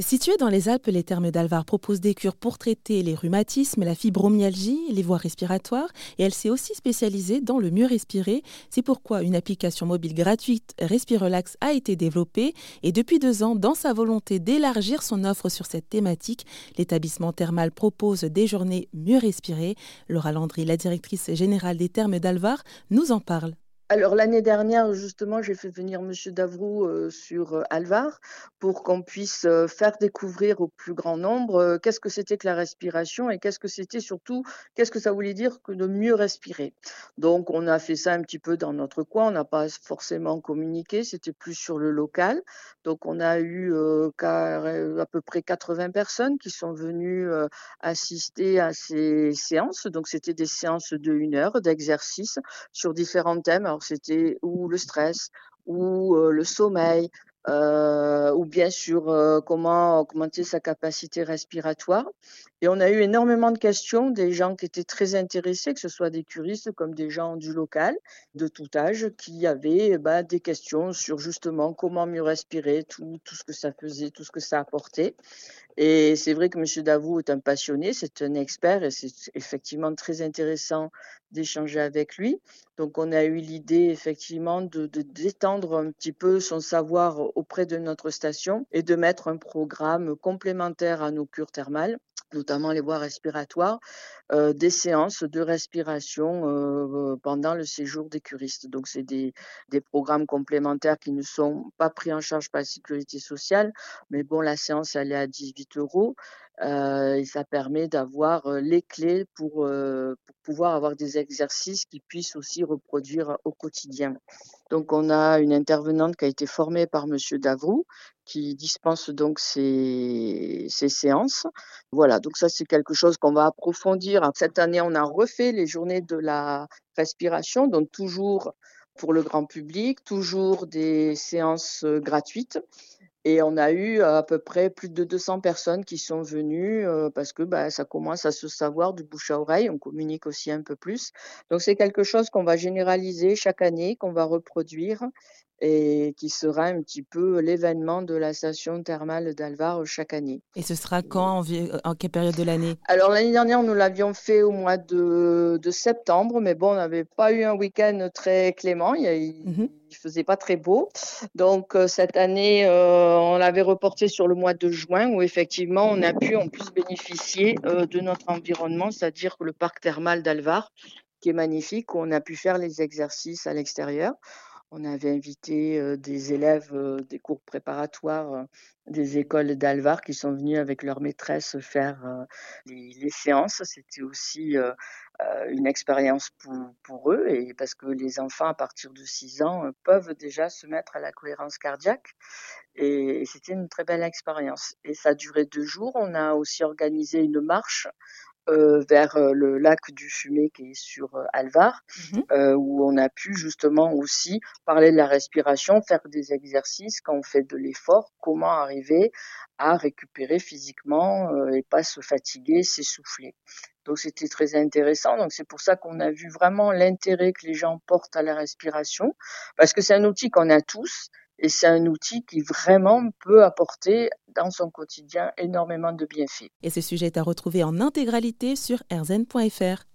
Situé dans les Alpes, les thermes d'Alvar proposent des cures pour traiter les rhumatismes, la fibromyalgie, les voies respiratoires et elle s'est aussi spécialisée dans le mieux respirer. C'est pourquoi une application mobile gratuite Respirelax a été développée et depuis deux ans, dans sa volonté d'élargir son offre sur cette thématique, l'établissement thermal propose des journées mieux respirer. Laura Landry, la directrice générale des thermes d'Alvar, nous en parle. Alors l'année dernière, justement, j'ai fait venir Monsieur Davrou euh, sur euh, Alvar pour qu'on puisse euh, faire découvrir au plus grand nombre qu'est-ce que c'était que la respiration et qu'est-ce que c'était surtout, qu'est-ce que ça voulait dire que de mieux respirer. Donc on a fait ça un petit peu dans notre coin, on n'a pas forcément communiqué, c'était plus sur le local. Donc on a eu à peu près 80 personnes qui sont venues assister à ces séances. Donc c'était des séances de une heure d'exercice sur différents thèmes c'était ou le stress, ou euh, le sommeil, euh, ou bien sûr euh, comment augmenter sa capacité respiratoire. Et on a eu énormément de questions des gens qui étaient très intéressés, que ce soit des curistes comme des gens du local, de tout âge, qui avaient bah, des questions sur justement comment mieux respirer, tout, tout ce que ça faisait, tout ce que ça apportait. Et c'est vrai que M. Davou est un passionné, c'est un expert et c'est effectivement très intéressant d'échanger avec lui. Donc on a eu l'idée effectivement de, d'étendre un petit peu son savoir auprès de notre station et de mettre un programme complémentaire à nos cures thermales notamment les voies respiratoires, des séances de respiration pendant le séjour des curistes. Donc, c'est des, programmes complémentaires qui ne sont pas pris en charge par la sécurité sociale, mais bon, la séance, elle est à 18 euros et ça permet d'avoir les clés pour pouvoir avoir des exercices qui puissent aussi reproduire au quotidien. Donc, on a une intervenante qui a été formée par Monsieur Davrou, qui dispense donc ces, ces séances. Voilà, donc ça c'est quelque chose qu'on va approfondir. Cette année, on a refait les journées de la respiration, donc toujours pour le grand public, toujours des séances euh, gratuites. Et on a eu à peu près plus de 200 personnes qui sont venues euh, parce que bah, ça commence à se savoir du bouche à oreille. On communique aussi un peu plus. Donc c'est quelque chose qu'on va généraliser chaque année, qu'on va reproduire et qui sera un petit peu l'événement de la station thermale d'Alvar chaque année. Et ce sera quand, en, quelle période de l'année? Alors l'année dernière, nous l'avions fait au mois de, de septembre, mais bon, on n'avait pas eu un week-end très clément, il, ne mhm. faisait pas très beau. Donc euh, cette année, euh, on l'avait reporté sur le mois de juin, où effectivement, on a pu en plus bénéficier euh, de notre environnement, c'est-à-dire que le parc thermal d'Alvar, qui est magnifique, où on a pu faire les exercices à l'extérieur. On avait invité des élèves des cours préparatoires des écoles d'Alvar qui sont venus avec leur maîtresse faire les, séances. C'était aussi une expérience pour, eux et parce que les enfants à partir de 6 ans peuvent déjà se mettre à la cohérence cardiaque et c'était une très belle expérience. Et ça a duré deux jours. On a aussi organisé une marche vers euh, le lac du Fumé qui est sur euh, Alvar, mmh où on a pu justement aussi parler de la respiration, faire des exercices quand on fait de l'effort, comment arriver à récupérer physiquement et pas se fatiguer, s'essouffler. Donc c'était très intéressant. Donc c'est pour ça qu'on a vu vraiment l'intérêt que les gens portent à la respiration, parce que c'est un outil qu'on a tous et c'est un outil qui vraiment peut apporter dans son quotidien énormément de bienfaits. Et ce sujet est à retrouver en intégralité sur rzn.fr.